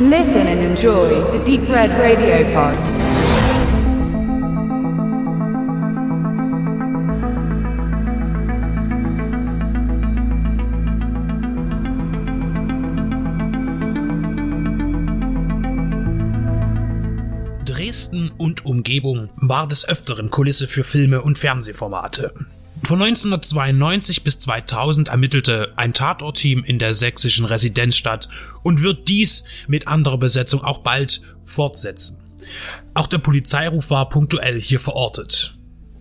Listen and enjoy the Deep Red Radio Pod. Dresden und Umgebung war des Öfteren Kulisse für Filme und Fernsehformate. Von 1992 bis 2000 ermittelte ein Tatortteam in der sächsischen Residenzstadt und wird dies mit anderer Besetzung auch bald fortsetzen. Auch der Polizeiruf war punktuell hier verortet.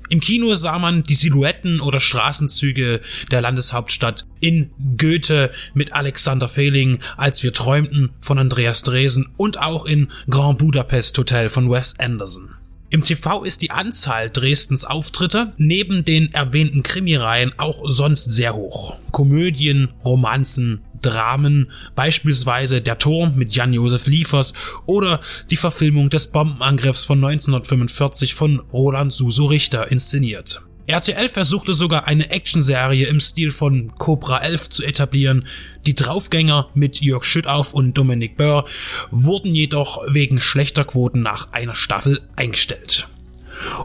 Im Kino sah man die Silhouetten oder Straßenzüge der Landeshauptstadt in Goethe mit Alexander Fehling, als wir träumten von Andreas Dresen und auch in Grand Budapest Hotel von Wes Anderson. Im TV ist die Anzahl Dresdens Auftritte neben den erwähnten Krimireihen auch sonst sehr hoch. Komödien, Romanzen, Dramen, beispielsweise Der Turm mit Jan-Josef Liefers oder die Verfilmung des Bombenangriffs von 1945 von Roland Suso Richter inszeniert. RTL versuchte sogar eine Actionserie im Stil von Cobra 11 zu etablieren. Die Draufgänger mit Jörg Schüttauf und Dominik Böhr wurden jedoch wegen schlechter Quoten nach einer Staffel eingestellt.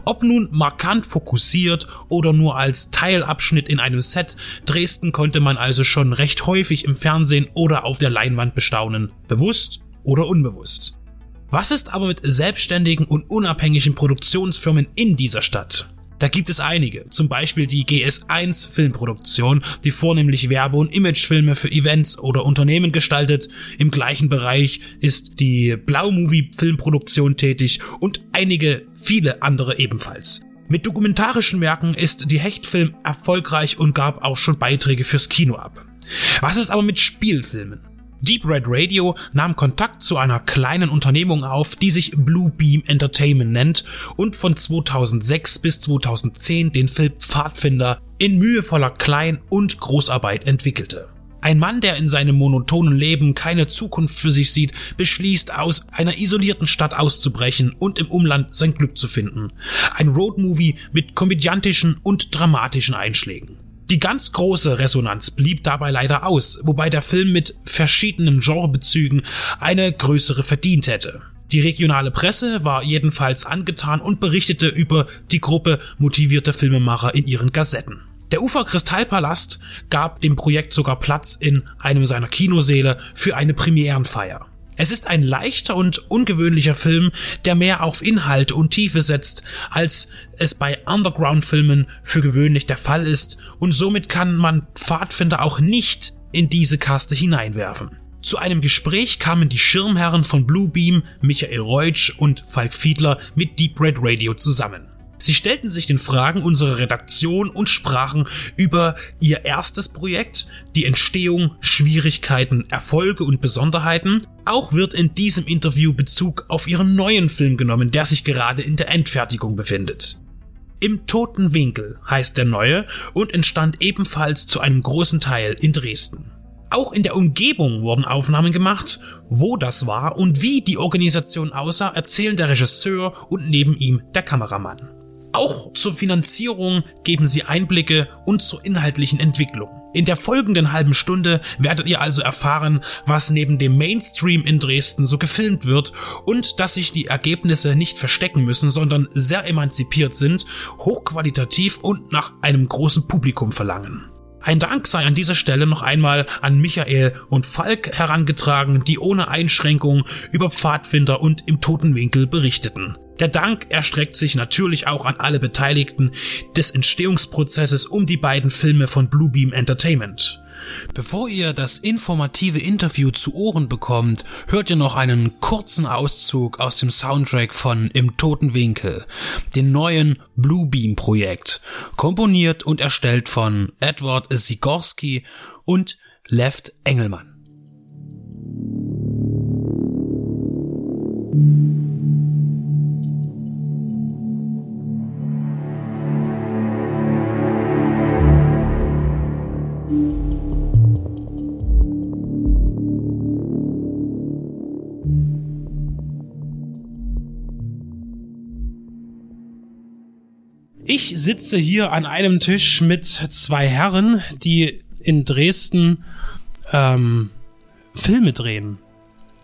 Ob nun markant fokussiert oder nur als Teilabschnitt in einem Set, Dresden konnte man also schon recht häufig im Fernsehen oder auf der Leinwand bestaunen, bewusst oder unbewusst. Was ist aber mit selbstständigen und unabhängigen Produktionsfirmen in dieser Stadt? Da gibt es einige, zum Beispiel die GS1 Filmproduktion, die vornehmlich Werbe- und Imagefilme für Events oder Unternehmen gestaltet. Im gleichen Bereich ist die Blau-Movie Filmproduktion tätig und einige viele andere ebenfalls. Mit dokumentarischen Werken ist die Hechtfilm erfolgreich und gab auch schon Beiträge fürs Kino ab. Was ist aber mit Spielfilmen? Deep Red Radio nahm Kontakt zu einer kleinen Unternehmung auf, die sich Blue Beam Entertainment nennt und von 2006 bis 2010 den Film Pfadfinder in mühevoller Klein- und Großarbeit entwickelte. Ein Mann, der in seinem monotonen Leben keine Zukunft für sich sieht, beschließt, aus einer isolierten Stadt auszubrechen und im Umland sein Glück zu finden. Ein Roadmovie mit komödiantischen und dramatischen Einschlägen. Die ganz große Resonanz blieb dabei leider aus, wobei der Film mit verschiedenen Genrebezügen eine größere verdient hätte. Die regionale Presse war jedenfalls angetan und berichtete über die Gruppe motivierter Filmemacher in ihren Gazetten. Der Ufer Kristallpalast gab dem Projekt sogar Platz in einem seiner Kinosäle für eine Premierenfeier. Es ist ein leichter und ungewöhnlicher Film, der mehr auf Inhalt und Tiefe setzt, als es bei Underground-Filmen für gewöhnlich der Fall ist, und somit kann man Pfadfinder auch nicht in diese Kaste hineinwerfen. Zu einem Gespräch kamen die Schirmherren von Bluebeam, Michael Reutsch und Falk Fiedler mit Deep Red Radio zusammen. Sie stellten sich den Fragen unserer Redaktion und sprachen über ihr erstes Projekt, die Entstehung, Schwierigkeiten, Erfolge und Besonderheiten. Auch wird in diesem Interview Bezug auf ihren neuen Film genommen, der sich gerade in der Endfertigung befindet. Im Toten Winkel heißt der neue und entstand ebenfalls zu einem großen Teil in Dresden. Auch in der Umgebung wurden Aufnahmen gemacht. Wo das war und wie die Organisation aussah, erzählen der Regisseur und neben ihm der Kameramann. Auch zur Finanzierung geben sie Einblicke und zur inhaltlichen Entwicklung. In der folgenden halben Stunde werdet ihr also erfahren, was neben dem Mainstream in Dresden so gefilmt wird und dass sich die Ergebnisse nicht verstecken müssen, sondern sehr emanzipiert sind, hochqualitativ und nach einem großen Publikum verlangen. Ein Dank sei an dieser Stelle noch einmal an Michael und Falk herangetragen, die ohne Einschränkung über Pfadfinder und im Totenwinkel berichteten. Der Dank erstreckt sich natürlich auch an alle Beteiligten des Entstehungsprozesses um die beiden Filme von Bluebeam Entertainment. Bevor ihr das informative Interview zu Ohren bekommt, hört ihr noch einen kurzen Auszug aus dem Soundtrack von Im Toten Winkel, dem neuen Bluebeam Projekt, komponiert und erstellt von Edward Sigorski und Left Engelmann. Ich sitze hier an einem Tisch mit zwei Herren, die in Dresden ähm, Filme drehen.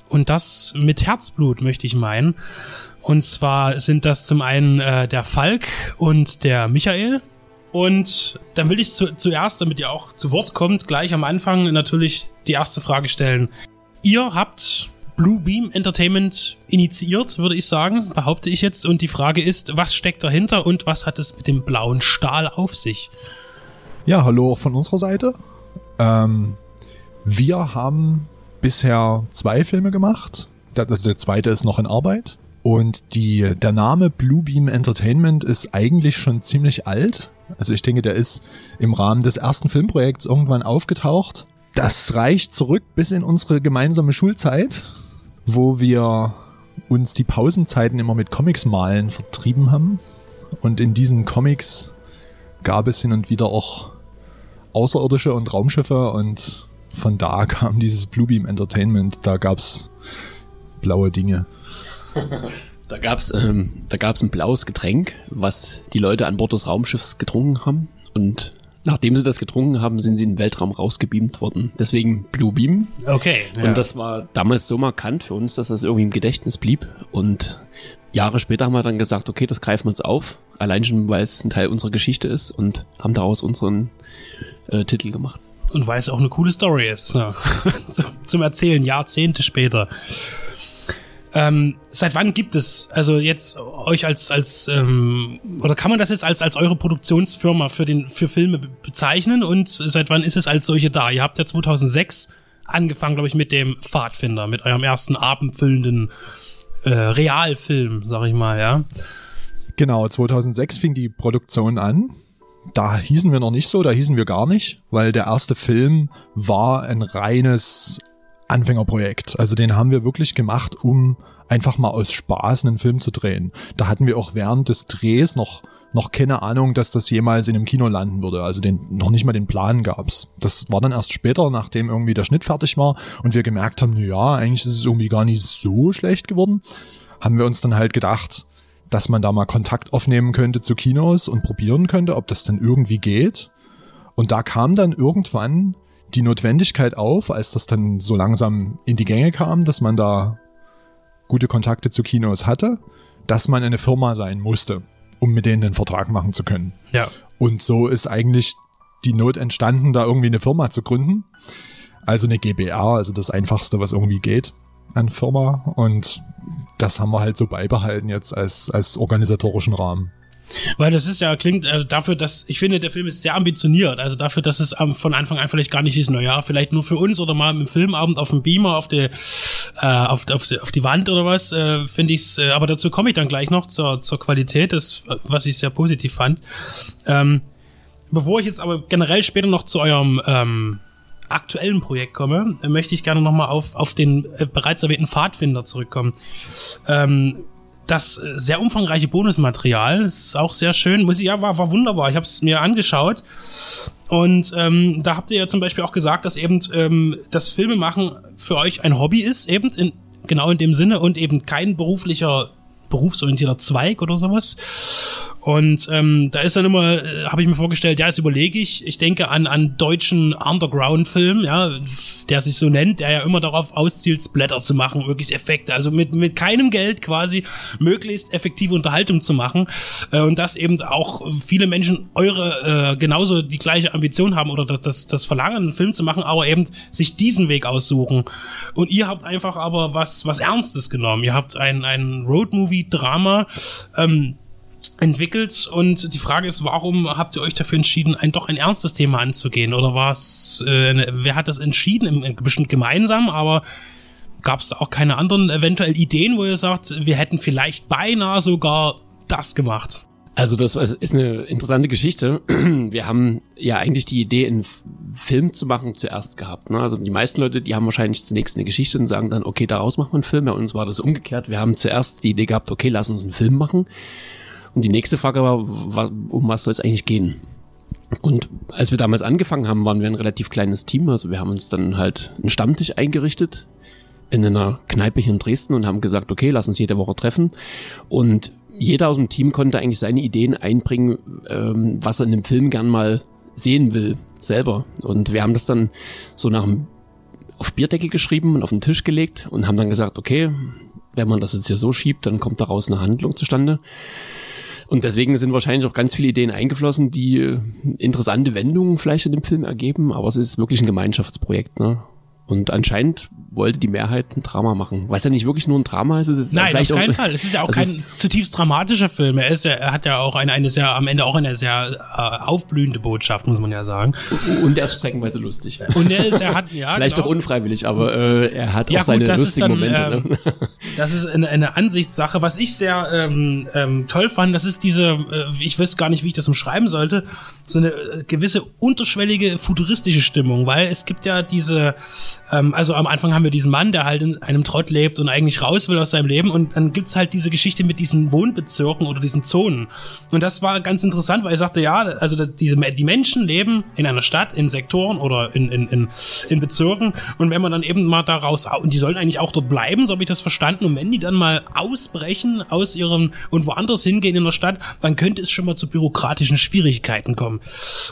Und das mit Herzblut, möchte ich meinen. Und zwar sind das zum einen äh, der Falk und der Michael. Und dann will ich zu, zuerst, damit ihr auch zu Wort kommt, gleich am Anfang natürlich die erste Frage stellen. Ihr habt Blue Beam Entertainment initiiert, würde ich sagen, behaupte ich jetzt. Und die Frage ist, was steckt dahinter und was hat es mit dem blauen Stahl auf sich? Ja, hallo von unserer Seite. Ähm, wir haben bisher zwei Filme gemacht. Der, also der zweite ist noch in Arbeit. Und die, der Name Bluebeam Entertainment ist eigentlich schon ziemlich alt. Also ich denke, der ist im Rahmen des ersten Filmprojekts irgendwann aufgetaucht. Das reicht zurück bis in unsere gemeinsame Schulzeit, wo wir uns die Pausenzeiten immer mit Comics malen vertrieben haben. Und in diesen Comics gab es hin und wieder auch Außerirdische und Raumschiffe und von da kam dieses Bluebeam Entertainment. Da gab's blaue Dinge. Da gab's ähm, da gab's ein blaues Getränk, was die Leute an Bord des Raumschiffs getrunken haben. Und nachdem sie das getrunken haben, sind sie in den Weltraum rausgebeamt worden. Deswegen Blue Beam. Okay. Ja. Und das war damals so markant für uns, dass das irgendwie im Gedächtnis blieb. Und Jahre später haben wir dann gesagt, okay, das greifen wir uns auf. Allein schon, weil es ein Teil unserer Geschichte ist und haben daraus unseren äh, Titel gemacht. Und weil es auch eine coole Story ist. Ja. Zum Erzählen, Jahrzehnte später. Ähm, seit wann gibt es, also jetzt euch als, als ähm, oder kann man das jetzt als, als eure Produktionsfirma für, den, für Filme bezeichnen und seit wann ist es als solche da? Ihr habt ja 2006 angefangen, glaube ich, mit dem Pfadfinder, mit eurem ersten abendfüllenden äh, Realfilm, sag ich mal, ja. Genau, 2006 fing die Produktion an. Da hießen wir noch nicht so, da hießen wir gar nicht, weil der erste Film war ein reines Anfängerprojekt. Also den haben wir wirklich gemacht, um einfach mal aus Spaß einen Film zu drehen. Da hatten wir auch während des Drehs noch noch keine Ahnung, dass das jemals in einem Kino landen würde. Also den, noch nicht mal den Plan gab's. Das war dann erst später, nachdem irgendwie der Schnitt fertig war und wir gemerkt haben, na ja, eigentlich ist es irgendwie gar nicht so schlecht geworden, haben wir uns dann halt gedacht, dass man da mal Kontakt aufnehmen könnte zu Kinos und probieren könnte, ob das dann irgendwie geht. Und da kam dann irgendwann die Notwendigkeit auf, als das dann so langsam in die Gänge kam, dass man da gute Kontakte zu Kinos hatte, dass man eine Firma sein musste, um mit denen den Vertrag machen zu können. Ja. Und so ist eigentlich die Not entstanden, da irgendwie eine Firma zu gründen. Also eine GBR, also das einfachste, was irgendwie geht an Firma. Und das haben wir halt so beibehalten jetzt als, als organisatorischen Rahmen. Weil das ist ja, klingt äh, dafür, dass, ich finde, der Film ist sehr ambitioniert. Also dafür, dass es ähm, von Anfang an vielleicht gar nicht ist, naja, vielleicht nur für uns oder mal im Filmabend auf dem Beamer, auf der, äh, auf, auf, die, auf die Wand oder was, äh, finde ich's, äh, aber dazu komme ich dann gleich noch zur, zur Qualität, das, was ich sehr positiv fand. Ähm, bevor ich jetzt aber generell später noch zu eurem, ähm, aktuellen Projekt komme, möchte ich gerne nochmal auf, auf den äh, bereits erwähnten Pfadfinder zurückkommen. Ähm, das äh, sehr umfangreiche Bonusmaterial. Das ist auch sehr schön. Muss ich, ja, war, war wunderbar. Ich habe es mir angeschaut. Und ähm, da habt ihr ja zum Beispiel auch gesagt, dass eben ähm, das Filmemachen für euch ein Hobby ist, eben in, genau in dem Sinne und eben kein beruflicher berufsorientierter Zweig oder sowas. Und ähm, da ist dann immer, äh, habe ich mir vorgestellt, ja, jetzt überlege ich, ich denke an an deutschen Underground-Film, ja, der sich so nennt, der ja immer darauf auszielt, Splatter zu machen, möglichst Effekte, also mit mit keinem Geld quasi möglichst effektive Unterhaltung zu machen äh, und dass eben auch viele Menschen eure äh, genauso die gleiche Ambition haben oder das, das das Verlangen, einen Film zu machen, aber eben sich diesen Weg aussuchen. Und ihr habt einfach aber was was Ernstes genommen. Ihr habt ein ein Roadmovie-Drama. Ähm, entwickelt und die Frage ist, warum habt ihr euch dafür entschieden, ein doch ein ernstes Thema anzugehen oder war es, äh, wer hat das entschieden, bestimmt gemeinsam, aber gab es da auch keine anderen eventuell Ideen, wo ihr sagt, wir hätten vielleicht beinahe sogar das gemacht? Also das ist eine interessante Geschichte. Wir haben ja eigentlich die Idee, einen Film zu machen zuerst gehabt. Ne? Also die meisten Leute, die haben wahrscheinlich zunächst eine Geschichte und sagen dann, okay, daraus machen wir einen Film. Bei uns war das umgekehrt. Wir haben zuerst die Idee gehabt, okay, lass uns einen Film machen. Und die nächste Frage war, um was soll es eigentlich gehen? Und als wir damals angefangen haben, waren wir ein relativ kleines Team. Also wir haben uns dann halt einen Stammtisch eingerichtet in einer Kneipe hier in Dresden und haben gesagt, okay, lass uns jede Woche treffen. Und jeder aus dem Team konnte eigentlich seine Ideen einbringen, ähm, was er in dem Film gern mal sehen will, selber. Und wir haben das dann so nach auf Bierdeckel geschrieben und auf den Tisch gelegt und haben dann gesagt, okay, wenn man das jetzt hier so schiebt, dann kommt daraus eine Handlung zustande. Und deswegen sind wahrscheinlich auch ganz viele Ideen eingeflossen, die äh, interessante Wendungen vielleicht in dem Film ergeben, aber es ist wirklich ein Gemeinschaftsprojekt. Ne? Und anscheinend wollte die Mehrheit ein Drama machen. Was ja nicht wirklich nur ein Drama ist, es ist Nein, auf keinen auch, Fall. Es ist ja auch kein zutiefst dramatischer Film. Er ist ja, er hat ja auch eine, eine sehr, am Ende auch eine sehr äh, aufblühende Botschaft, muss man ja sagen. Und er ist streckenweise lustig. Und er ist, er hat, ja. vielleicht genau. auch unfreiwillig, aber äh, er hat Ja, auch seine gut, das ist lustigen dann, Momente. ähm, ne? Das ist eine, eine Ansichtssache. Was ich sehr ähm, ähm, toll fand, das ist diese, äh, ich weiß gar nicht, wie ich das umschreiben sollte, so eine äh, gewisse unterschwellige futuristische Stimmung, weil es gibt ja diese, ähm, also am Anfang haben wir diesen Mann, der halt in einem Trott lebt und eigentlich raus will aus seinem Leben und dann gibt's halt diese Geschichte mit diesen Wohnbezirken oder diesen Zonen. Und das war ganz interessant, weil ich sagte, ja, also diese, die Menschen leben in einer Stadt, in Sektoren oder in, in, in, in Bezirken und wenn man dann eben mal daraus, au- und die sollen eigentlich auch dort bleiben, so habe ich das verstanden, und wenn die dann mal ausbrechen aus ihrem und woanders hingehen in der Stadt, dann könnte es schon mal zu bürokratischen Schwierigkeiten kommen.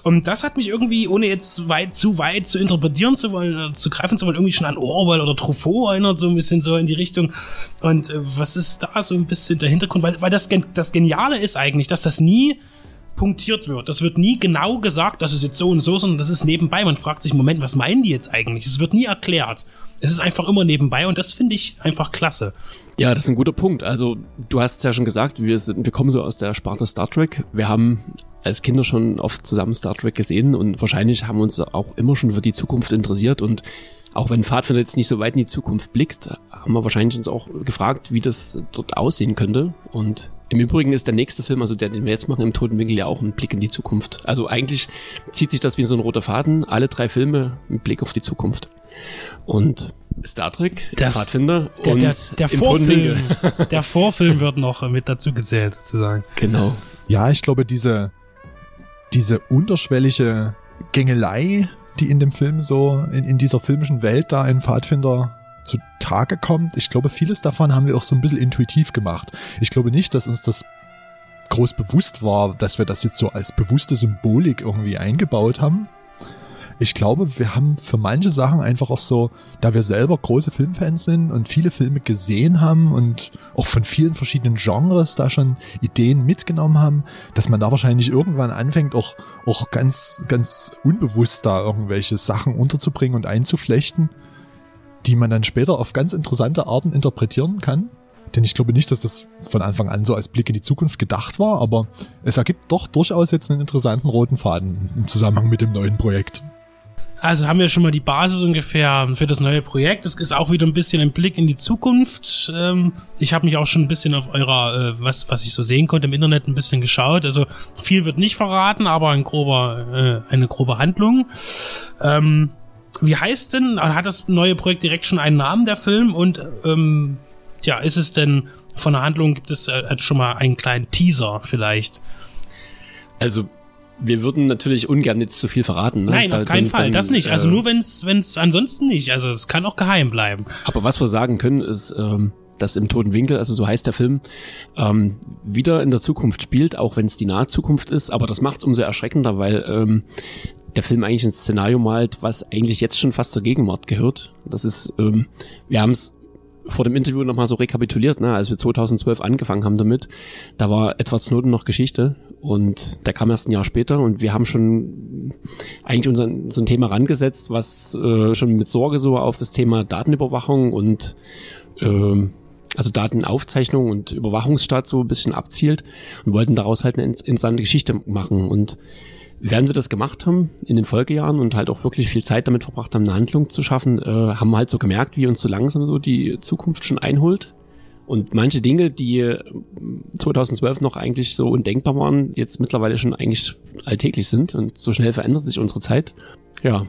Und das hat mich irgendwie, ohne jetzt weit zu weit zu interpretieren zu wollen, äh, zu greifen zu wollen, irgendwie schon an Orwell oder Truffaut erinnert, so ein bisschen so in die Richtung. Und äh, was ist da so ein bisschen der Hintergrund? Weil, weil das, das Geniale ist eigentlich, dass das nie punktiert wird. Das wird nie genau gesagt, das ist jetzt so und so, sondern das ist nebenbei. Man fragt sich, Moment, was meinen die jetzt eigentlich? Es wird nie erklärt. Es ist einfach immer nebenbei und das finde ich einfach klasse. Ja, das ist ein guter Punkt. Also du hast es ja schon gesagt, wir, sind, wir kommen so aus der Sparte Star Trek. Wir haben als Kinder schon oft zusammen Star Trek gesehen und wahrscheinlich haben uns auch immer schon für die Zukunft interessiert und auch wenn Pfadfinder jetzt nicht so weit in die Zukunft blickt, haben wir wahrscheinlich uns auch gefragt, wie das dort aussehen könnte. Und im Übrigen ist der nächste Film, also der, den wir jetzt machen, im Toten Winkel ja auch ein Blick in die Zukunft. Also eigentlich zieht sich das wie so ein roter Faden, alle drei Filme mit Blick auf die Zukunft. Und Star Trek, Das- Pfadfinder Der, und der, der im Toten Winkel. Vorfilm, der Vorfilm wird noch mit dazu gezählt, sozusagen. Genau. Ja, ich glaube, diese, diese unterschwellige Gängelei, die in dem Film so, in, in dieser filmischen Welt da in Pfadfinder zu Tage kommt, ich glaube, vieles davon haben wir auch so ein bisschen intuitiv gemacht. Ich glaube nicht, dass uns das groß bewusst war, dass wir das jetzt so als bewusste Symbolik irgendwie eingebaut haben. Ich glaube, wir haben für manche Sachen einfach auch so, da wir selber große Filmfans sind und viele Filme gesehen haben und auch von vielen verschiedenen Genres da schon Ideen mitgenommen haben, dass man da wahrscheinlich irgendwann anfängt, auch, auch ganz, ganz unbewusst da irgendwelche Sachen unterzubringen und einzuflechten, die man dann später auf ganz interessante Arten interpretieren kann. Denn ich glaube nicht, dass das von Anfang an so als Blick in die Zukunft gedacht war, aber es ergibt doch durchaus jetzt einen interessanten roten Faden im Zusammenhang mit dem neuen Projekt. Also haben wir schon mal die Basis ungefähr für das neue Projekt. Es ist auch wieder ein bisschen ein Blick in die Zukunft. Ähm, Ich habe mich auch schon ein bisschen auf eurer, äh, was, was ich so sehen konnte im Internet, ein bisschen geschaut. Also viel wird nicht verraten, aber ein grober, äh, eine grobe Handlung. Ähm, Wie heißt denn, hat das neue Projekt direkt schon einen Namen, der Film? Und ähm, ja, ist es denn von der Handlung, gibt es äh, schon mal einen kleinen Teaser vielleicht? Also, wir würden natürlich ungern jetzt zu viel verraten. Ne? Nein, auf keinen dann- Fall. dann, das nicht. Also äh, nur wenn's, wenn's ansonsten nicht. Also es kann auch geheim bleiben. Aber was wir sagen können, ist, ähm, dass im Toten Winkel, also so heißt der Film, ähm, wieder in der Zukunft spielt, auch wenn es die nahe Zukunft ist. Aber das macht es umso erschreckender, weil ähm, der Film eigentlich ein Szenario malt, was eigentlich jetzt schon fast zur Gegenwart gehört. Das ist, ähm, wir haben es vor dem Interview nochmal so rekapituliert, ne? als wir 2012 angefangen haben damit, da war Edward Snowden noch Geschichte und der kam erst ein Jahr später und wir haben schon eigentlich unser, so ein Thema rangesetzt, was äh, schon mit Sorge so auf das Thema Datenüberwachung und ähm, also Datenaufzeichnung und Überwachungsstaat so ein bisschen abzielt und wollten daraus halt eine interessante Geschichte machen und Während wir das gemacht haben in den Folgejahren und halt auch wirklich viel Zeit damit verbracht haben, eine Handlung zu schaffen, äh, haben wir halt so gemerkt, wie uns so langsam so die Zukunft schon einholt. Und manche Dinge, die äh, 2012 noch eigentlich so undenkbar waren, jetzt mittlerweile schon eigentlich alltäglich sind. Und so schnell verändert sich unsere Zeit. Ja,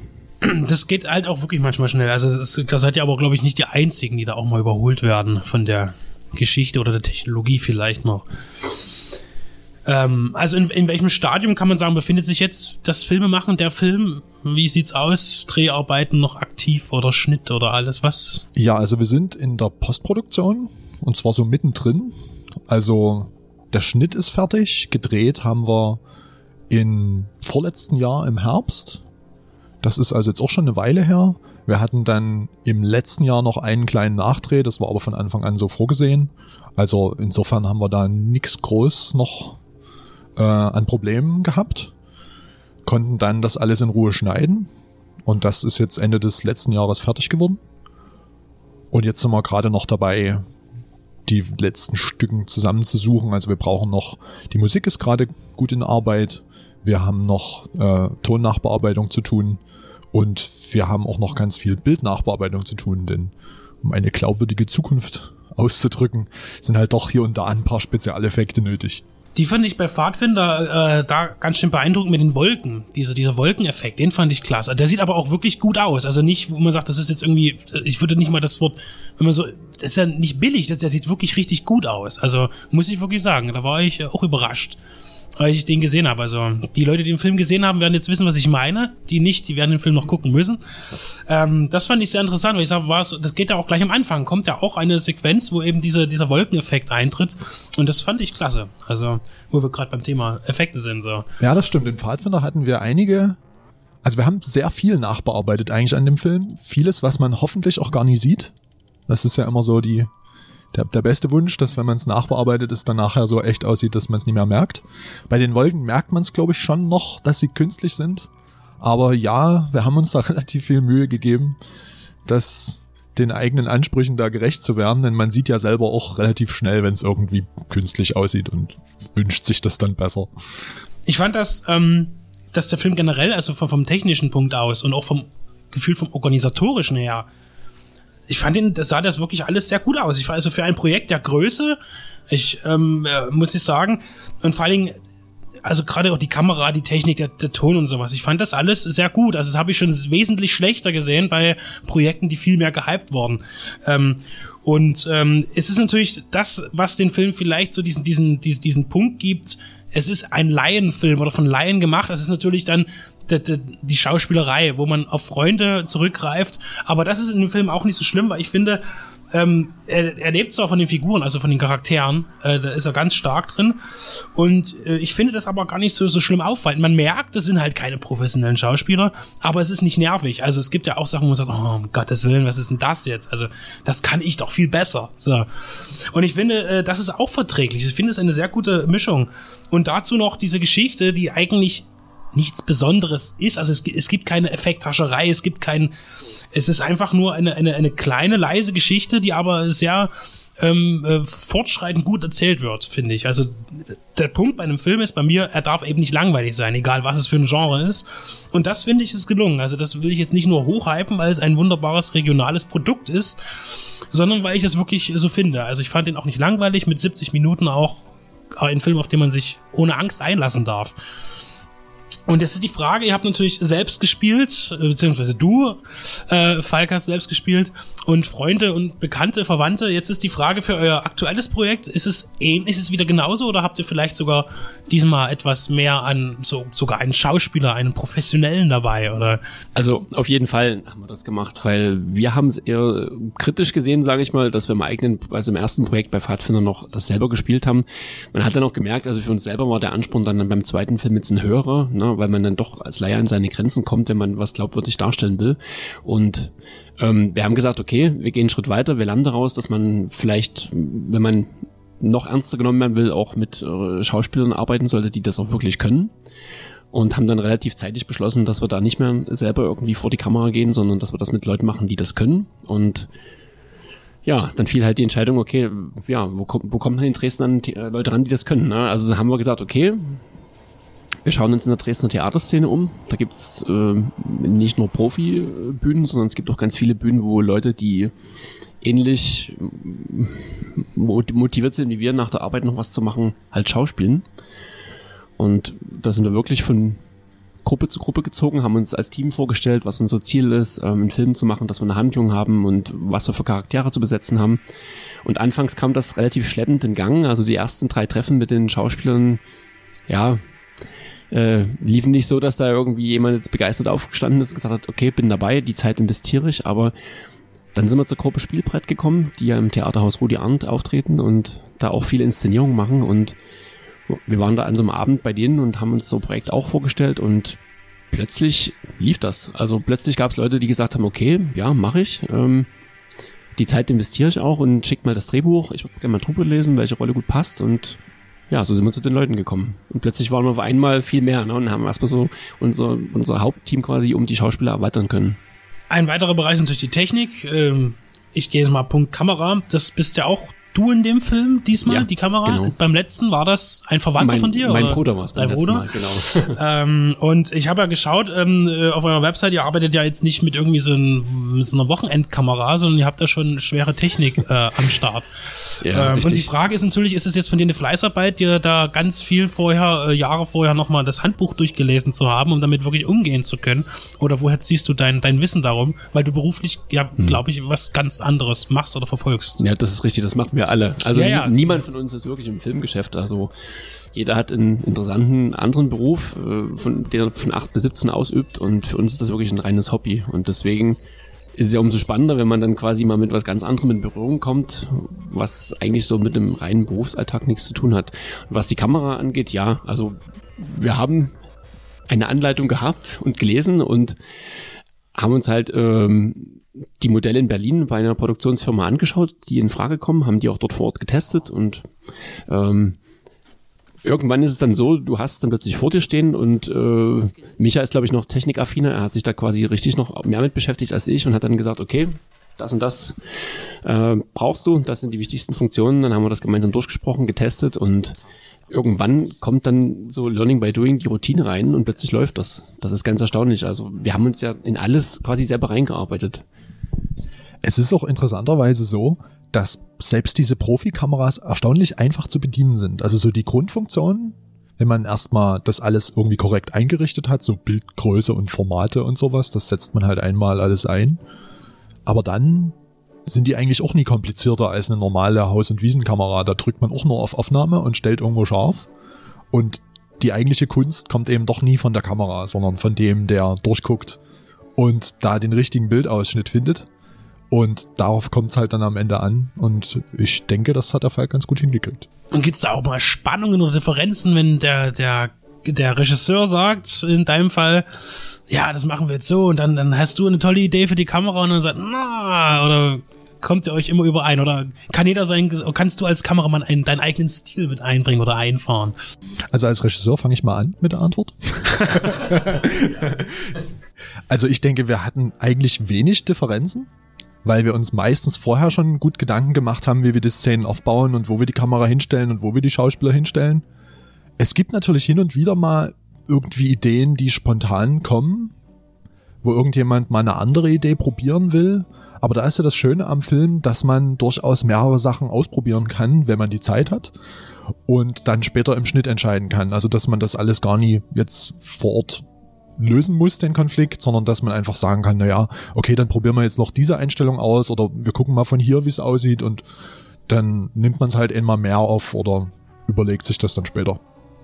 Das geht halt auch wirklich manchmal schnell. Also ist, das seid ihr aber, glaube ich, nicht die einzigen, die da auch mal überholt werden von der Geschichte oder der Technologie vielleicht noch. Ähm, also in, in welchem Stadium kann man sagen, befindet sich jetzt das Filmemachen der Film? Wie sieht's aus? Dreharbeiten noch aktiv oder Schnitt oder alles was? Ja, also wir sind in der Postproduktion und zwar so mittendrin. Also der Schnitt ist fertig. Gedreht haben wir im vorletzten Jahr im Herbst. Das ist also jetzt auch schon eine Weile her. Wir hatten dann im letzten Jahr noch einen kleinen Nachdreh, das war aber von Anfang an so vorgesehen. Also insofern haben wir da nichts groß noch äh, an Problemen gehabt. Konnten dann das alles in Ruhe schneiden. Und das ist jetzt Ende des letzten Jahres fertig geworden. Und jetzt sind wir gerade noch dabei, die letzten Stücken zusammenzusuchen. Also wir brauchen noch, die Musik ist gerade gut in Arbeit. Wir haben noch äh, Tonnachbearbeitung zu tun. Und wir haben auch noch ganz viel Bildnachbearbeitung zu tun, denn um eine glaubwürdige Zukunft auszudrücken, sind halt doch hier und da ein paar Spezialeffekte nötig. Die fand ich bei Pfadfinder äh, da ganz schön beeindruckend mit den Wolken. Diese, dieser Wolkeneffekt, den fand ich klasse. Der sieht aber auch wirklich gut aus. Also nicht, wo man sagt, das ist jetzt irgendwie, ich würde nicht mal das Wort, wenn man so, das ist ja nicht billig, das, der sieht wirklich richtig gut aus. Also muss ich wirklich sagen, da war ich auch überrascht als ich den gesehen habe. Also die Leute, die den Film gesehen haben, werden jetzt wissen, was ich meine. Die nicht, die werden den Film noch gucken müssen. Ähm, das fand ich sehr interessant, weil ich sage, das geht ja auch gleich am Anfang. Kommt ja auch eine Sequenz, wo eben diese, dieser Wolkeneffekt eintritt. Und das fand ich klasse. Also, wo wir gerade beim Thema Effekte sind. So. Ja, das stimmt. In Pfadfinder hatten wir einige also wir haben sehr viel nachbearbeitet eigentlich an dem Film. Vieles, was man hoffentlich auch gar nicht sieht. Das ist ja immer so die, der, der beste Wunsch, dass wenn man es nachbearbeitet, es dann nachher so echt aussieht, dass man es nicht mehr merkt. Bei den Wolken merkt man es, glaube ich, schon noch, dass sie künstlich sind. Aber ja, wir haben uns da relativ viel Mühe gegeben, dass den eigenen Ansprüchen da gerecht zu werden, denn man sieht ja selber auch relativ schnell, wenn es irgendwie künstlich aussieht und wünscht sich das dann besser. Ich fand das, ähm, dass der Film generell, also vom, vom technischen Punkt aus und auch vom Gefühl vom organisatorischen her, ich fand ihn, das sah das wirklich alles sehr gut aus. Ich war also für ein Projekt der Größe, ich ähm, äh, muss ich sagen, und vor allen Dingen, also gerade auch die Kamera, die Technik, der, der Ton und sowas. Ich fand das alles sehr gut. Also das habe ich schon wesentlich schlechter gesehen bei Projekten, die viel mehr gehypt wurden. Ähm, und ähm, es ist natürlich das, was den Film vielleicht so diesen, diesen, diesen, diesen Punkt gibt. Es ist ein Laienfilm oder von Laien gemacht. Das ist natürlich dann die, Schauspielerei, wo man auf Freunde zurückgreift. Aber das ist in dem Film auch nicht so schlimm, weil ich finde, ähm, er, er lebt zwar von den Figuren, also von den Charakteren, äh, da ist er ganz stark drin. Und äh, ich finde das aber gar nicht so, so schlimm auffallend. Man merkt, das sind halt keine professionellen Schauspieler, aber es ist nicht nervig. Also es gibt ja auch Sachen, wo man sagt, oh um Gottes Willen, was ist denn das jetzt? Also das kann ich doch viel besser. So. Und ich finde, äh, das ist auch verträglich. Ich finde es eine sehr gute Mischung. Und dazu noch diese Geschichte, die eigentlich nichts Besonderes ist. Also es, es gibt keine Effekthascherei, es gibt kein, es ist einfach nur eine, eine, eine kleine, leise Geschichte, die aber sehr ähm, äh, fortschreitend gut erzählt wird, finde ich. Also der Punkt bei einem Film ist bei mir, er darf eben nicht langweilig sein, egal was es für ein Genre ist. Und das finde ich ist gelungen. Also das will ich jetzt nicht nur hochhypen, weil es ein wunderbares regionales Produkt ist, sondern weil ich es wirklich so finde. Also ich fand ihn auch nicht langweilig, mit 70 Minuten auch ein Film, auf den man sich ohne Angst einlassen darf. Und jetzt ist die Frage, ihr habt natürlich selbst gespielt, äh, beziehungsweise du, äh, Falk hast selbst gespielt und Freunde und Bekannte, Verwandte. Jetzt ist die Frage für euer aktuelles Projekt, ist es ähnlich, ist es wieder genauso oder habt ihr vielleicht sogar diesmal etwas mehr an, so, sogar einen Schauspieler, einen Professionellen dabei oder? Also auf jeden Fall haben wir das gemacht, weil wir haben es eher kritisch gesehen, sage ich mal, dass wir im eigenen, also im ersten Projekt bei Pfadfinder noch das selber gespielt haben. Man hat dann auch gemerkt, also für uns selber war der Ansporn dann beim zweiten Film jetzt ein höherer, ne, weil man dann doch als Leier an seine Grenzen kommt, wenn man was glaubwürdig darstellen will. Und ähm, wir haben gesagt, okay, wir gehen einen Schritt weiter, wir lernen daraus, dass man vielleicht, wenn man noch ernster genommen werden will, auch mit äh, Schauspielern arbeiten sollte, die das auch wirklich können. Und haben dann relativ zeitig beschlossen, dass wir da nicht mehr selber irgendwie vor die Kamera gehen, sondern dass wir das mit Leuten machen, die das können. Und ja, dann fiel halt die Entscheidung, okay, ja, wo, wo kommen in Dresden dann die, äh, Leute ran, die das können? Ne? Also haben wir gesagt, okay, wir schauen uns in der Dresdner Theaterszene um. Da gibt's äh, nicht nur Profibühnen, sondern es gibt auch ganz viele Bühnen, wo Leute, die ähnlich motiviert sind wie wir, nach der Arbeit noch was zu machen, halt schauspielen. Und da sind wir wirklich von Gruppe zu Gruppe gezogen, haben uns als Team vorgestellt, was unser Ziel ist, ähm, einen Film zu machen, dass wir eine Handlung haben und was wir für Charaktere zu besetzen haben. Und anfangs kam das relativ schleppend in Gang. Also die ersten drei Treffen mit den Schauspielern, ja, äh, liefen nicht so, dass da irgendwie jemand jetzt begeistert aufgestanden ist und gesagt hat, okay, bin dabei, die Zeit investiere ich, aber dann sind wir zur Gruppe Spielbrett gekommen, die ja im Theaterhaus Rudi Arndt auftreten und da auch viele Inszenierungen machen und wir waren da an so einem Abend bei denen und haben uns so ein Projekt auch vorgestellt und plötzlich lief das. Also plötzlich gab es Leute, die gesagt haben, okay, ja, mache ich. Ähm, die Zeit investiere ich auch und schickt mal das Drehbuch. Ich würde gerne mal drüber lesen, welche Rolle gut passt und ja, so sind wir zu den Leuten gekommen. Und plötzlich waren wir auf einmal viel mehr ne, und haben erstmal so unser, unser Hauptteam quasi um die Schauspieler erweitern können. Ein weiterer Bereich ist natürlich die Technik. Ähm, ich gehe jetzt mal Punkt Kamera. Das bist ja auch du in dem Film diesmal, Ja, die Kamera. genau. Beim letzten war das ein Verwandter mein, von dir? Mein oder? Bruder war es beim letzten Bruder? Mal, genau. Ähm, und ich habe ja geschaut ähm, äh, auf eurer Website, ihr arbeitet ja jetzt nicht mit irgendwie so, ein, so einer Wochenendkamera, sondern ihr habt da schon schwere Technik äh, am Start. Ja, ähm, und die. Frage ist natürlich, ist es jetzt von dir eine Fleißarbeit, dir da ganz viel vorher, äh, Jahre vorher nochmal das Handbuch durchgelesen zu haben, um damit wirklich umgehen zu können? Oder woher ziehst du dein, dein Wissen darum? Weil du beruflich, ja, Hm. glaube ich, was ganz anderes machst oder verfolgst. Ja, das ist richtig, das machen wir alle. Also Ja, ja. nie- niemand von uns ist wirklich im Filmgeschäft. Also jeder hat einen interessanten anderen Beruf, äh, von, den er von 8 bis 17 ausübt und für uns ist das wirklich ein reines Hobby. Und deswegen ist es ja umso spannender, wenn man dann quasi mal mit was ganz anderem in Berührung kommt, was eigentlich so mit dem reinen Berufsalltag nichts zu tun hat. Und was die Kamera angeht, ja, also wir haben eine Anleitung gehabt und gelesen und haben uns halt ähm, die Modelle in Berlin bei einer Produktionsfirma angeschaut, die in Frage kommen, haben die auch dort vor Ort getestet und ähm, irgendwann ist es dann so, du hast dann plötzlich vor dir stehen und äh, Micha ist, glaube ich, noch technikaffiner, er hat sich da quasi richtig noch mehr mit beschäftigt als ich und hat dann gesagt, okay, das und das äh, brauchst du, das sind die wichtigsten Funktionen, dann haben wir das gemeinsam durchgesprochen, getestet und irgendwann kommt dann so Learning by Doing die Routine rein und plötzlich läuft das. Das ist ganz erstaunlich. Also wir haben uns ja in alles quasi selber reingearbeitet. Es ist auch interessanterweise so, dass selbst diese Profikameras erstaunlich einfach zu bedienen sind. Also so die Grundfunktionen, wenn man erstmal das alles irgendwie korrekt eingerichtet hat, so Bildgröße und Formate und sowas, das setzt man halt einmal alles ein. Aber dann sind die eigentlich auch nie komplizierter als eine normale Haus- und Wiesenkamera. Da drückt man auch nur auf Aufnahme und stellt irgendwo scharf. Und die eigentliche Kunst kommt eben doch nie von der Kamera, sondern von dem, der durchguckt und da den richtigen Bildausschnitt findet. Und darauf kommt es halt dann am Ende an. Und ich denke, das hat der Fall ganz gut hingekriegt. Und gibt's da auch mal Spannungen oder Differenzen, wenn der, der, der Regisseur sagt, in deinem Fall, ja, das machen wir jetzt so und dann, dann hast du eine tolle Idee für die Kamera und dann sagt, na, oder kommt ihr euch immer überein oder kann jeder sein, kannst du als Kameramann einen, deinen eigenen Stil mit einbringen oder einfahren? Also als Regisseur fange ich mal an mit der Antwort. also ich denke, wir hatten eigentlich wenig Differenzen, weil wir uns meistens vorher schon gut Gedanken gemacht haben, wie wir die Szenen aufbauen und wo wir die Kamera hinstellen und wo wir die Schauspieler hinstellen. Es gibt natürlich hin und wieder mal irgendwie Ideen, die spontan kommen, wo irgendjemand mal eine andere Idee probieren will. Aber da ist ja das Schöne am Film, dass man durchaus mehrere Sachen ausprobieren kann, wenn man die Zeit hat und dann später im Schnitt entscheiden kann. Also dass man das alles gar nie jetzt vor Ort lösen muss, den Konflikt, sondern dass man einfach sagen kann, naja, okay, dann probieren wir jetzt noch diese Einstellung aus oder wir gucken mal von hier, wie es aussieht und dann nimmt man es halt einmal mehr auf oder überlegt sich das dann später.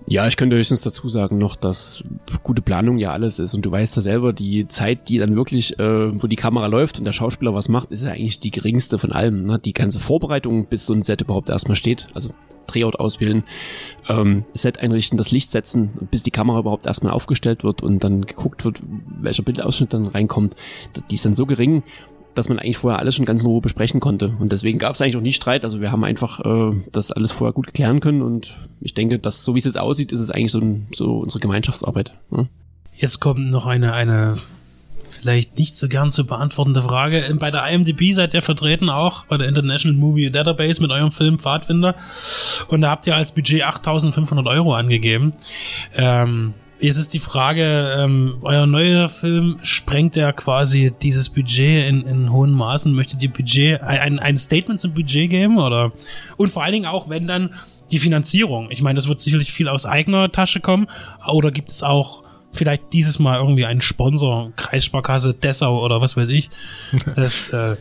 Ja, ich könnte höchstens dazu sagen noch, dass gute Planung ja alles ist. Und du weißt ja selber, die Zeit, die dann wirklich, äh, wo die Kamera läuft und der Schauspieler was macht, ist ja eigentlich die geringste von allem. Ne? Die ganze Vorbereitung, bis so ein Set überhaupt erstmal steht, also Drehort auswählen, ähm, Set einrichten, das Licht setzen, bis die Kamera überhaupt erstmal aufgestellt wird und dann geguckt wird, welcher Bildausschnitt dann reinkommt. Die ist dann so gering, dass man eigentlich vorher alles schon ganz in Ruhe besprechen konnte. Und deswegen gab es eigentlich auch nie Streit. Also wir haben einfach äh, das alles vorher gut klären können und ich denke, dass so wie es jetzt aussieht, ist es eigentlich so, so unsere Gemeinschaftsarbeit. Ne? Jetzt kommt noch eine, eine vielleicht nicht so gern zu beantwortende Frage. Bei der IMDb seid ihr vertreten auch bei der International Movie Database mit eurem Film Pfadfinder. Und da habt ihr als Budget 8500 Euro angegeben. Ähm, Jetzt ist die Frage, ähm, euer neuer Film sprengt ja quasi dieses Budget in, in hohen Maßen. Möchtet ihr Budget, ein, ein Statement zum Budget geben? Oder? Und vor allen Dingen auch, wenn dann die Finanzierung. Ich meine, das wird sicherlich viel aus eigener Tasche kommen. Oder gibt es auch vielleicht dieses Mal irgendwie einen Sponsor, Kreissparkasse Dessau oder was weiß ich. Das, äh,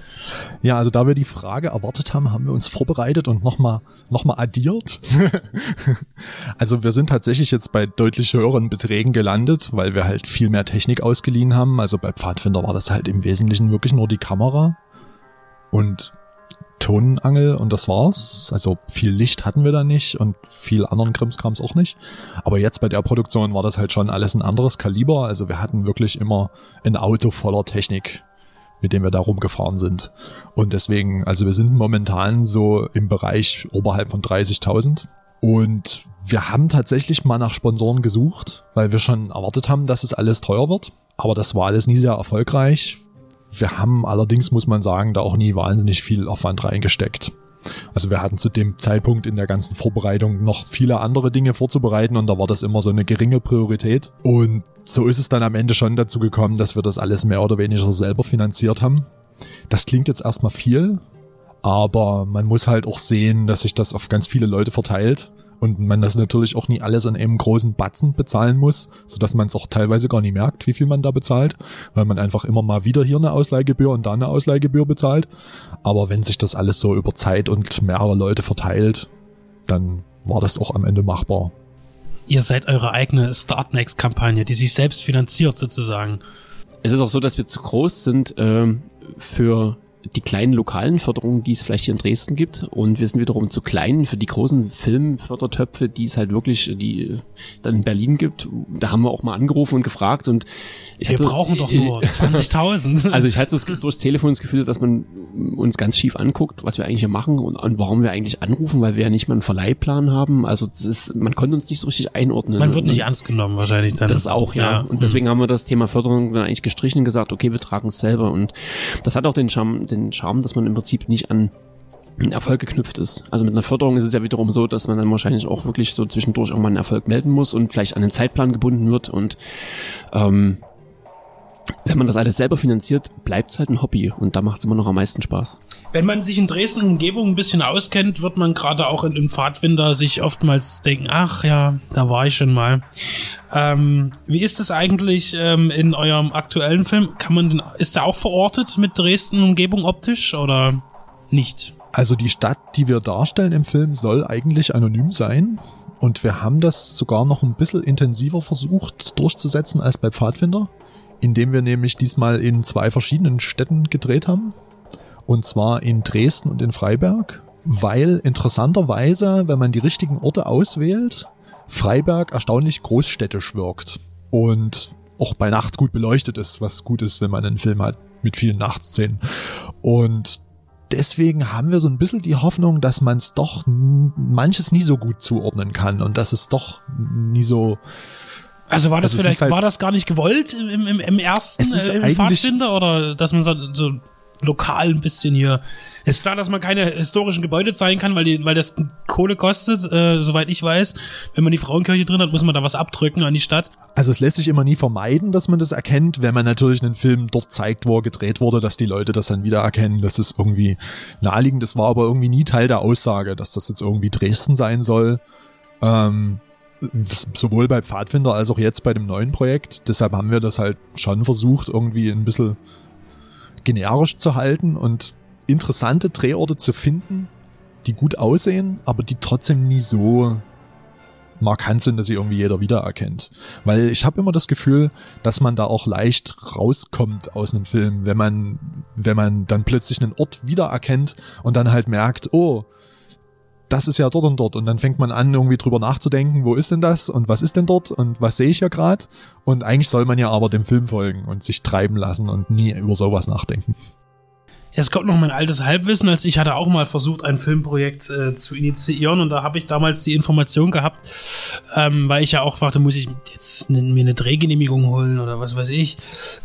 Ja, also da wir die Frage erwartet haben, haben wir uns vorbereitet und nochmal noch mal addiert. also wir sind tatsächlich jetzt bei deutlich höheren Beträgen gelandet, weil wir halt viel mehr Technik ausgeliehen haben. Also bei Pfadfinder war das halt im Wesentlichen wirklich nur die Kamera. Und Tonangel und das war's. Also viel Licht hatten wir da nicht und viel anderen Krimskrams auch nicht. Aber jetzt bei der Produktion war das halt schon alles ein anderes Kaliber. Also wir hatten wirklich immer ein Auto voller Technik, mit dem wir da rumgefahren sind. Und deswegen, also wir sind momentan so im Bereich oberhalb von 30.000. Und wir haben tatsächlich mal nach Sponsoren gesucht, weil wir schon erwartet haben, dass es alles teuer wird. Aber das war alles nie sehr erfolgreich. Wir haben allerdings, muss man sagen, da auch nie wahnsinnig viel Aufwand reingesteckt. Also wir hatten zu dem Zeitpunkt in der ganzen Vorbereitung noch viele andere Dinge vorzubereiten und da war das immer so eine geringe Priorität. Und so ist es dann am Ende schon dazu gekommen, dass wir das alles mehr oder weniger selber finanziert haben. Das klingt jetzt erstmal viel, aber man muss halt auch sehen, dass sich das auf ganz viele Leute verteilt und man das natürlich auch nie alles an einem großen Batzen bezahlen muss, so dass man es auch teilweise gar nicht merkt, wie viel man da bezahlt, weil man einfach immer mal wieder hier eine Ausleihgebühr und da eine Ausleihgebühr bezahlt. Aber wenn sich das alles so über Zeit und mehrere Leute verteilt, dann war das auch am Ende machbar. Ihr seid eure eigene Startnext-Kampagne, die sich selbst finanziert sozusagen. Es ist auch so, dass wir zu groß sind ähm, für die kleinen lokalen Förderungen, die es vielleicht hier in Dresden gibt. Und wir sind wiederum zu klein für die großen Filmfördertöpfe, die es halt wirklich, die dann in Berlin gibt. Da haben wir auch mal angerufen und gefragt und ich Wir hatte, brauchen doch nur 20.000. Also ich hatte das, durchs Telefon das Gefühl, dass man uns ganz schief anguckt, was wir eigentlich hier machen und, und warum wir eigentlich anrufen, weil wir ja nicht mal einen Verleihplan haben. Also ist, man konnte uns nicht so richtig einordnen. Man wird nicht ernst genommen wahrscheinlich dann. Das auch, ja. Und deswegen haben wir das Thema Förderung dann eigentlich gestrichen und gesagt, okay, wir tragen es selber. Und das hat auch den Charme, den Charme, dass man im Prinzip nicht an Erfolg geknüpft ist. Also mit einer Förderung ist es ja wiederum so, dass man dann wahrscheinlich auch wirklich so zwischendurch auch mal einen Erfolg melden muss und vielleicht an den Zeitplan gebunden wird. Und ähm, wenn man das alles selber finanziert, bleibt es halt ein Hobby und da macht es immer noch am meisten Spaß. Wenn man sich in Dresden Umgebung ein bisschen auskennt, wird man gerade auch in dem Pfadfinder sich oftmals denken, ach ja, da war ich schon mal. Ähm, wie ist es eigentlich ähm, in eurem aktuellen Film? Kann man den, ist der auch verortet mit Dresden Umgebung optisch oder nicht? Also die Stadt, die wir darstellen im Film, soll eigentlich anonym sein. Und wir haben das sogar noch ein bisschen intensiver versucht durchzusetzen als bei Pfadfinder, indem wir nämlich diesmal in zwei verschiedenen Städten gedreht haben. Und zwar in Dresden und in Freiberg. Weil interessanterweise, wenn man die richtigen Orte auswählt, Freiberg erstaunlich großstädtisch wirkt. Und auch bei Nacht gut beleuchtet ist, was gut ist, wenn man einen Film hat mit vielen Nachtszenen. Und deswegen haben wir so ein bisschen die Hoffnung, dass man es doch manches nie so gut zuordnen kann und dass es doch nie so. Also war das Also vielleicht, halt- war das gar nicht gewollt im, im, im ersten, äh, im Pfadfinder oder dass man so, so lokal ein bisschen hier. Es ist klar, dass man keine historischen Gebäude zeigen kann, weil, die, weil das Kohle kostet, äh, soweit ich weiß. Wenn man die Frauenkirche drin hat, muss man da was abdrücken an die Stadt. Also es lässt sich immer nie vermeiden, dass man das erkennt, wenn man natürlich einen Film dort zeigt, wo er gedreht wurde, dass die Leute das dann wieder erkennen. Das ist irgendwie naheliegend. Das war aber irgendwie nie Teil der Aussage, dass das jetzt irgendwie Dresden sein soll. Ähm, sowohl bei Pfadfinder als auch jetzt bei dem neuen Projekt. Deshalb haben wir das halt schon versucht, irgendwie ein bisschen generisch zu halten und interessante Drehorte zu finden, die gut aussehen, aber die trotzdem nie so markant sind, dass sie irgendwie jeder wiedererkennt. Weil ich habe immer das Gefühl, dass man da auch leicht rauskommt aus einem Film, wenn man, wenn man dann plötzlich einen Ort wiedererkennt und dann halt merkt, oh, das ist ja dort und dort. Und dann fängt man an, irgendwie drüber nachzudenken, wo ist denn das und was ist denn dort und was sehe ich ja gerade. Und eigentlich soll man ja aber dem Film folgen und sich treiben lassen und nie über sowas nachdenken. Jetzt kommt noch mein altes Halbwissen, als ich hatte auch mal versucht, ein Filmprojekt äh, zu initiieren und da habe ich damals die Information gehabt, ähm, weil ich ja auch warte, muss ich jetzt ne, mir eine Drehgenehmigung holen oder was weiß ich.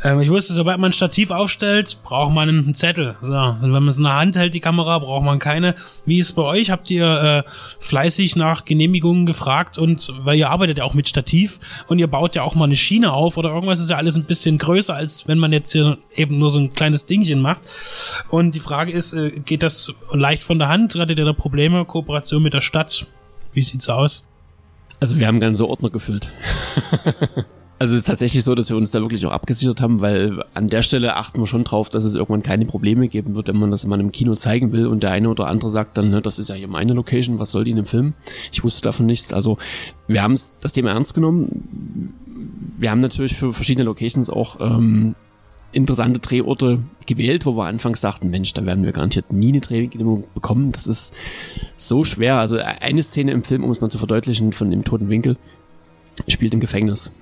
Ähm, ich wusste, sobald man ein Stativ aufstellt, braucht man einen Zettel. So, und wenn man es in der Hand hält, die Kamera, braucht man keine. Wie ist es bei euch? Habt ihr äh, fleißig nach Genehmigungen gefragt und weil ihr arbeitet ja auch mit Stativ und ihr baut ja auch mal eine Schiene auf oder irgendwas ist ja alles ein bisschen größer, als wenn man jetzt hier eben nur so ein kleines Dingchen macht. Und die Frage ist, äh, geht das leicht von der Hand? Hattet ihr da Probleme? Kooperation mit der Stadt? Wie sieht's aus? Also wir haben ganze Ordner gefüllt. Also es ist tatsächlich so, dass wir uns da wirklich auch abgesichert haben, weil an der Stelle achten wir schon drauf, dass es irgendwann keine Probleme geben wird, wenn man das mal im Kino zeigen will und der eine oder andere sagt dann, ne, das ist ja hier meine Location, was soll die in dem Film? Ich wusste davon nichts. Also wir haben das Thema ernst genommen. Wir haben natürlich für verschiedene Locations auch ähm, interessante Drehorte gewählt, wo wir anfangs dachten, Mensch, da werden wir garantiert nie eine Drehgenehmigung bekommen. Das ist so schwer. Also eine Szene im Film, um es mal zu verdeutlichen, von dem toten Winkel, spielt im Gefängnis.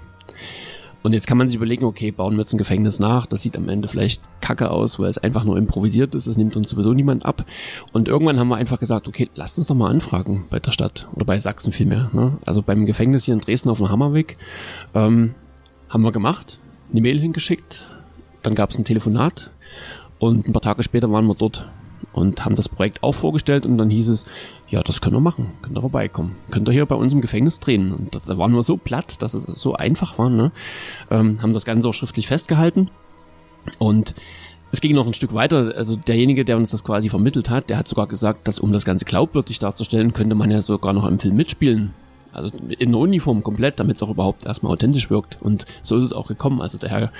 Und jetzt kann man sich überlegen, okay, bauen wir jetzt ein Gefängnis nach, das sieht am Ende vielleicht kacke aus, weil es einfach nur improvisiert ist, es nimmt uns sowieso niemand ab. Und irgendwann haben wir einfach gesagt, okay, lasst uns doch mal anfragen bei der Stadt oder bei Sachsen vielmehr. Ne? Also beim Gefängnis hier in Dresden auf dem Hammerweg ähm, haben wir gemacht, eine Mail hingeschickt, dann gab es ein Telefonat und ein paar Tage später waren wir dort und haben das Projekt auch vorgestellt und dann hieß es, ja, das können wir machen, könnt ihr vorbeikommen, könnt ihr hier bei uns im Gefängnis drehen. Und da waren wir so platt, dass es so einfach war, ne? Ähm, haben das Ganze auch schriftlich festgehalten und es ging noch ein Stück weiter. Also derjenige, der uns das quasi vermittelt hat, der hat sogar gesagt, dass um das Ganze glaubwürdig darzustellen, könnte man ja sogar noch im Film mitspielen. Also in der Uniform komplett, damit es auch überhaupt erstmal authentisch wirkt. Und so ist es auch gekommen. Also der Herr,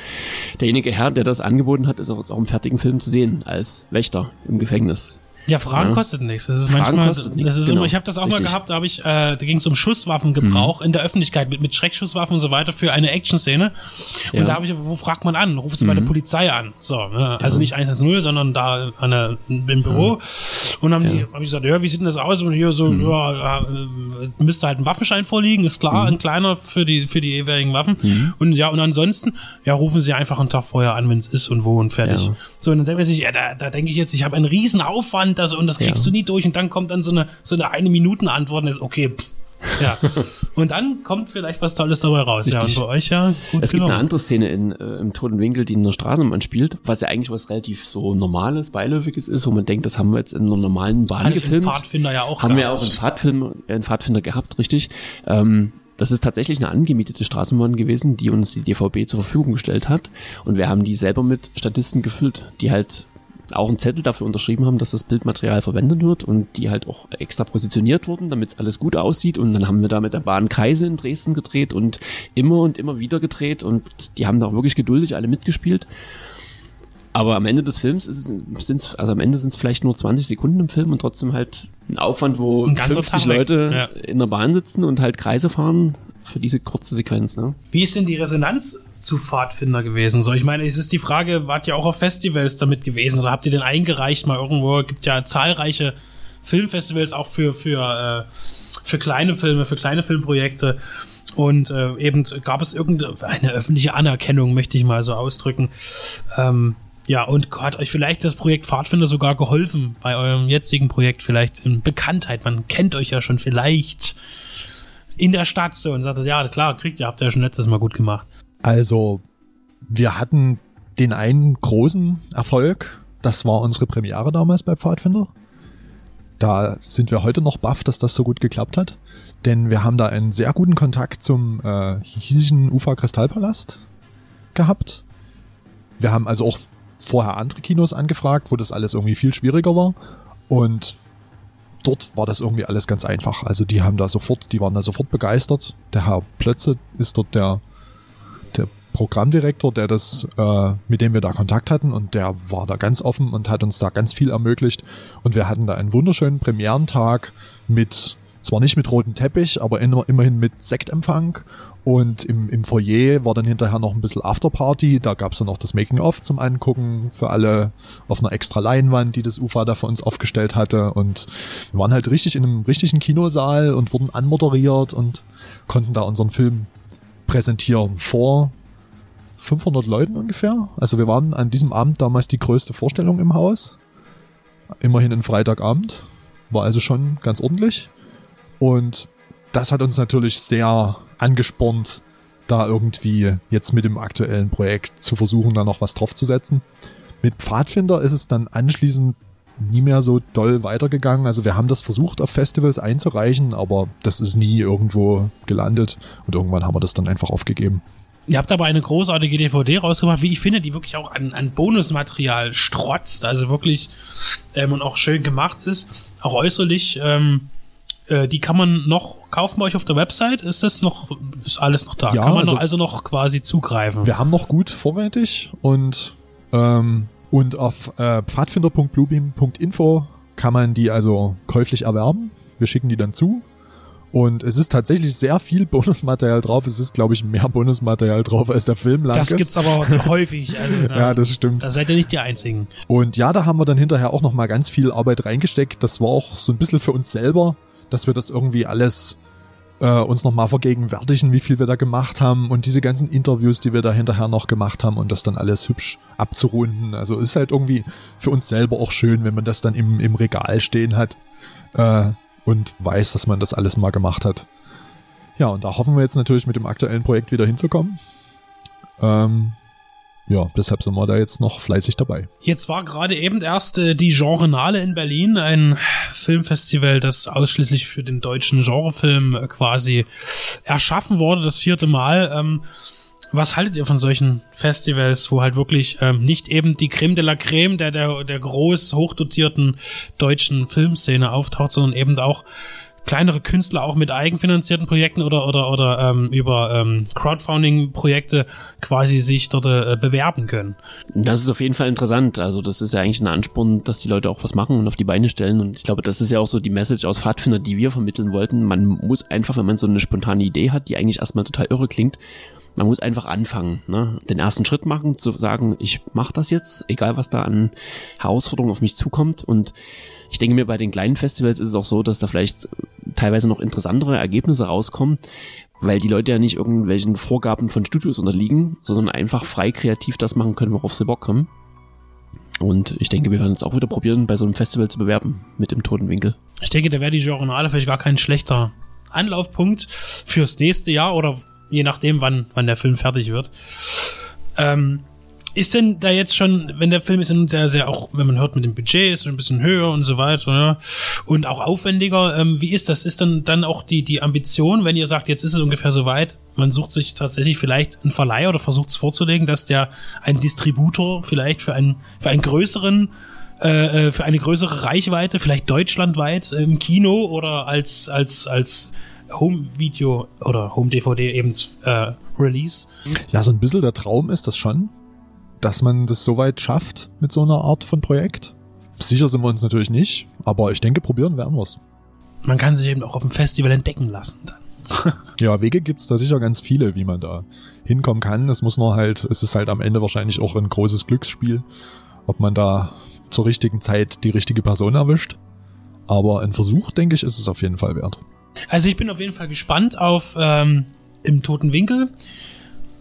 derjenige Herr, der das angeboten hat, ist auch jetzt auch im fertigen Film zu sehen, als Wächter im Gefängnis. Ja, Fragen Ja. kostet nichts. Das ist Fragen manchmal, das ist genau. immer, ich habe das auch Richtig. mal gehabt, da habe ich, äh, da ging es um Schusswaffengebrauch in der Öffentlichkeit mit, mit Schreckschusswaffen und so weiter für eine Actionszene. Und Ja. da habe ich, wo fragt man an? Rufst du bei der Polizei an? So, ne? also nicht 110, sondern da an der, im Büro. Und dann haben die, habe ich gesagt, ja, wie sieht denn das aus? Und hier so, ja, äh, müsste halt ein Waffenschein vorliegen, ist klar, ein kleiner für die für die jeweiligen Waffen. Und ja, und ansonsten, ja, rufen sie einfach einen Tag vorher an, wenn es ist und wo und fertig. Ja. So, und dann denkt man sich, ja, da, da denke ich jetzt, ich habe einen riesen Aufwand, das, und das kriegst Ja. du nie durch. Und dann kommt dann so eine, so eine eine Minuten Antwort und ist, okay, pff, ja. und dann kommt vielleicht was Tolles dabei raus. Ja, und Richtig. bei euch ja gut Es gibt eine andere Szene in, äh, im Toten Winkel, die in der Straßenbahn spielt, was ja eigentlich was relativ so Normales, Beiläufiges ist, wo man denkt, das haben wir jetzt in einer normalen Bahn den gefilmt. Pfadfinder ja auch Haben wir auch einen, Pfadfilm, äh, einen Pfadfinder gehabt, richtig. Ähm, das ist tatsächlich eine angemietete Straßenbahn gewesen, die uns die DVB zur Verfügung gestellt hat. Und wir haben die selber mit Statisten gefüllt, die halt auch einen Zettel dafür unterschrieben haben, dass das Bildmaterial verwendet wird und die halt auch extra positioniert wurden, damit alles gut aussieht. Und dann haben wir da mit der Bahn Kreise in Dresden gedreht und immer und immer wieder gedreht und die haben da auch wirklich geduldig alle mitgespielt. Aber am Ende des Films ist es, also am Ende sind es vielleicht nur 20 Sekunden im Film und trotzdem halt ein Aufwand, wo Ein ganzer 50 Tag weg, Leute ja. in der Bahn sitzen und halt Kreise fahren für diese kurze Sequenz, ne? Wie ist denn die Resonanz zu Pfadfinder gewesen? So, ich meine, es ist die Frage, wart ihr auch auf Festivals damit gewesen oder habt ihr den eingereicht mal irgendwo? Gibt ja zahlreiche Filmfestivals auch für für äh, für kleine Filme, für kleine Filmprojekte. Und äh, eben gab es irgendeine öffentliche Anerkennung, möchte ich mal so ausdrücken. Ähm, ja, und hat euch vielleicht das Projekt Pfadfinder sogar geholfen bei eurem jetzigen Projekt, vielleicht in Bekanntheit. Man kennt euch ja schon vielleicht in der Stadt so und sagt, ja, klar, kriegt ihr, habt ihr ja schon letztes Mal gut gemacht. Also, wir hatten den einen großen Erfolg. Das war unsere Premiere damals bei Pfadfinder. Da sind wir heute noch baff, dass das so gut geklappt hat. Denn wir haben da einen sehr guten Kontakt zum äh, hiesischen Ufa Kristallpalast gehabt. Wir haben also auch vorher andere Kinos angefragt, wo das alles irgendwie viel schwieriger war. Und dort war das irgendwie alles ganz einfach. Also die haben da sofort, die waren da sofort begeistert. Der Herr Plötze ist dort der der Programmdirektor, der das, äh, mit dem wir da Kontakt hatten und der war da ganz offen und hat uns da ganz viel ermöglicht und wir hatten da einen wunderschönen Premierentag mit zwar nicht mit rotem Teppich, aber immer, immerhin mit Sektempfang und im, im Foyer war dann hinterher noch ein bisschen Afterparty, da gab's dann noch das Making-of zum Angucken für alle auf einer extra Leinwand, die das UFA da für uns aufgestellt hatte und wir waren halt richtig in einem richtigen Kinosaal und wurden anmoderiert und konnten da unseren Film präsentieren vor 500 Leuten ungefähr. Also wir waren an diesem Abend damals die größte Vorstellung im Haus. Immerhin ein Freitagabend. War also schon ganz ordentlich. Und das hat uns natürlich sehr angespornt, da irgendwie jetzt mit dem aktuellen Projekt zu versuchen, da noch was draufzusetzen. Mit Pfadfinder ist es dann anschließend nie mehr so doll weitergegangen. Also wir haben das versucht auf Festivals einzureichen, aber das ist nie irgendwo gelandet und irgendwann haben wir das dann einfach aufgegeben. Ihr habt aber eine großartige DVD rausgemacht, wie ich finde, die wirklich auch an, an Bonusmaterial strotzt, also wirklich ähm, und auch schön gemacht ist, auch äußerlich. Ähm, äh, die kann man noch kaufen bei euch auf der Website. Ist das noch, ist alles noch da? Ja, kann man also- noch, also noch quasi zugreifen. Wir haben noch gut vorrätig und, ähm, und auf äh, pfadfinder.bluebeam.info kann man die also käuflich erwerben. Wir schicken die dann zu. Und es ist tatsächlich sehr viel Bonusmaterial drauf. Es ist, glaube ich, mehr Bonusmaterial drauf, als der Film lang Das ist. gibt's aber häufig. Also, da, ja, das stimmt. da seid ihr nicht die Einzigen. Und ja, da haben wir dann hinterher auch nochmal ganz viel Arbeit reingesteckt. Das war auch so ein bisschen für uns selber, dass wir das irgendwie alles äh, uns nochmal vergegenwärtigen, wie viel wir da gemacht haben und diese ganzen Interviews, die wir da hinterher noch gemacht haben und das dann alles hübsch abzurunden. Also ist halt irgendwie für uns selber auch schön, wenn man das dann im, im Regal stehen hat äh, und weiß, dass man das alles mal gemacht hat. Ja, und da hoffen wir jetzt natürlich mit dem aktuellen Projekt wieder hinzukommen. Ähm, ja, deshalb sind wir da jetzt noch fleißig dabei. Jetzt war gerade eben erst äh, die Genrenale in Berlin, ein Filmfestival, das ausschließlich für den deutschen Genrefilm äh, quasi erschaffen wurde, das vierte Mal. Ähm, was haltet ihr von solchen Festivals, wo halt wirklich ähm, nicht eben die Creme de la Creme der, der, der groß hochdotierten deutschen Filmszene auftaucht, sondern eben auch kleinere Künstler auch mit eigenfinanzierten Projekten oder oder oder ähm, über ähm, Crowdfunding-Projekte quasi sich dort äh, bewerben können. Das ist auf jeden Fall interessant. Also das ist ja eigentlich ein Ansporn, dass die Leute auch was machen und auf die Beine stellen. Und ich glaube, das ist ja auch so die Message aus Pfadfinder, die wir vermitteln wollten. Man muss einfach, wenn man so eine spontane Idee hat, die eigentlich erstmal total irre klingt, man muss einfach anfangen, ne? den ersten Schritt machen, zu sagen, ich mache das jetzt, egal was da an Herausforderungen auf mich zukommt. Und ich denke mir, bei den kleinen Festivals ist es auch so, dass da vielleicht teilweise noch interessantere Ergebnisse rauskommen, weil die Leute ja nicht irgendwelchen Vorgaben von Studios unterliegen, sondern einfach frei kreativ das machen können, worauf sie Bock haben. Und ich denke, wir werden es auch wieder probieren, bei so einem Festival zu bewerben mit dem Toten Winkel. Ich denke, da wäre die Journale vielleicht gar kein schlechter Anlaufpunkt fürs nächste Jahr oder je nachdem, wann, wann der Film fertig wird. Ähm, ist denn da jetzt schon, wenn der Film ist ja nun sehr, sehr auch, wenn man hört mit dem Budget, ist ein bisschen höher und so weiter, ja, und auch aufwendiger, ähm, wie ist das? Ist dann, dann auch die, die Ambition, wenn ihr sagt, jetzt ist es ungefähr so weit, man sucht sich tatsächlich vielleicht einen Verleih oder versucht es vorzulegen, dass der ein Distributor vielleicht für einen, für einen größeren äh, äh, für eine größere Reichweite, vielleicht deutschlandweit im Kino oder als als als Home-Video oder Home-DVD eben äh, Release. Ja, so ein bisschen der Traum ist das schon, dass man das so weit schafft mit so einer Art von Projekt. Sicher sind wir uns natürlich nicht, aber ich denke, probieren werden wir's. Man kann sich eben auch auf dem Festival entdecken lassen dann. Ja, Wege gibt's da sicher ganz viele, wie man da hinkommen kann. Es muss nur halt, es ist halt am Ende wahrscheinlich auch ein großes Glücksspiel, ob man da zur richtigen Zeit die richtige Person erwischt. Aber ein Versuch, denke ich, ist es auf jeden Fall wert. Also ich bin auf jeden Fall gespannt auf ähm, im Toten Winkel,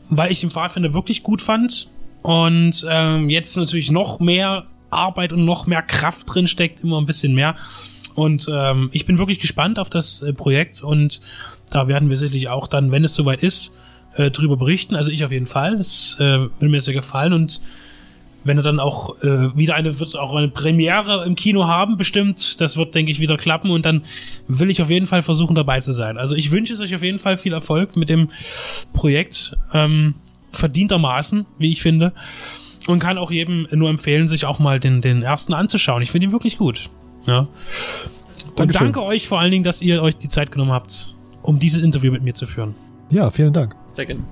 weil ich den Pfadfinder wirklich gut fand und ähm, jetzt natürlich noch mehr Arbeit und noch mehr Kraft drin steckt, immer ein bisschen mehr. Und ähm, ich bin wirklich gespannt auf das äh, Projekt und da werden wir sicherlich auch dann, wenn es soweit ist, äh, drüber berichten. Also ich auf jeden Fall. Das äh, will mir sehr gefallen und wenn er dann auch äh, wieder eine wird auch eine Premiere im Kino haben, bestimmt, das wird denke ich wieder klappen und dann will ich auf jeden Fall versuchen dabei zu sein. Also ich wünsche es euch auf jeden Fall viel Erfolg mit dem Projekt ähm, verdientermaßen, wie ich finde, und kann auch jedem nur empfehlen, sich auch mal den den ersten anzuschauen. Ich finde ihn wirklich gut. Ja. Und Dankeschön. danke euch vor allen Dingen, dass ihr euch die Zeit genommen habt, um dieses Interview mit mir zu führen. Ja, vielen Dank. Sehr gerne.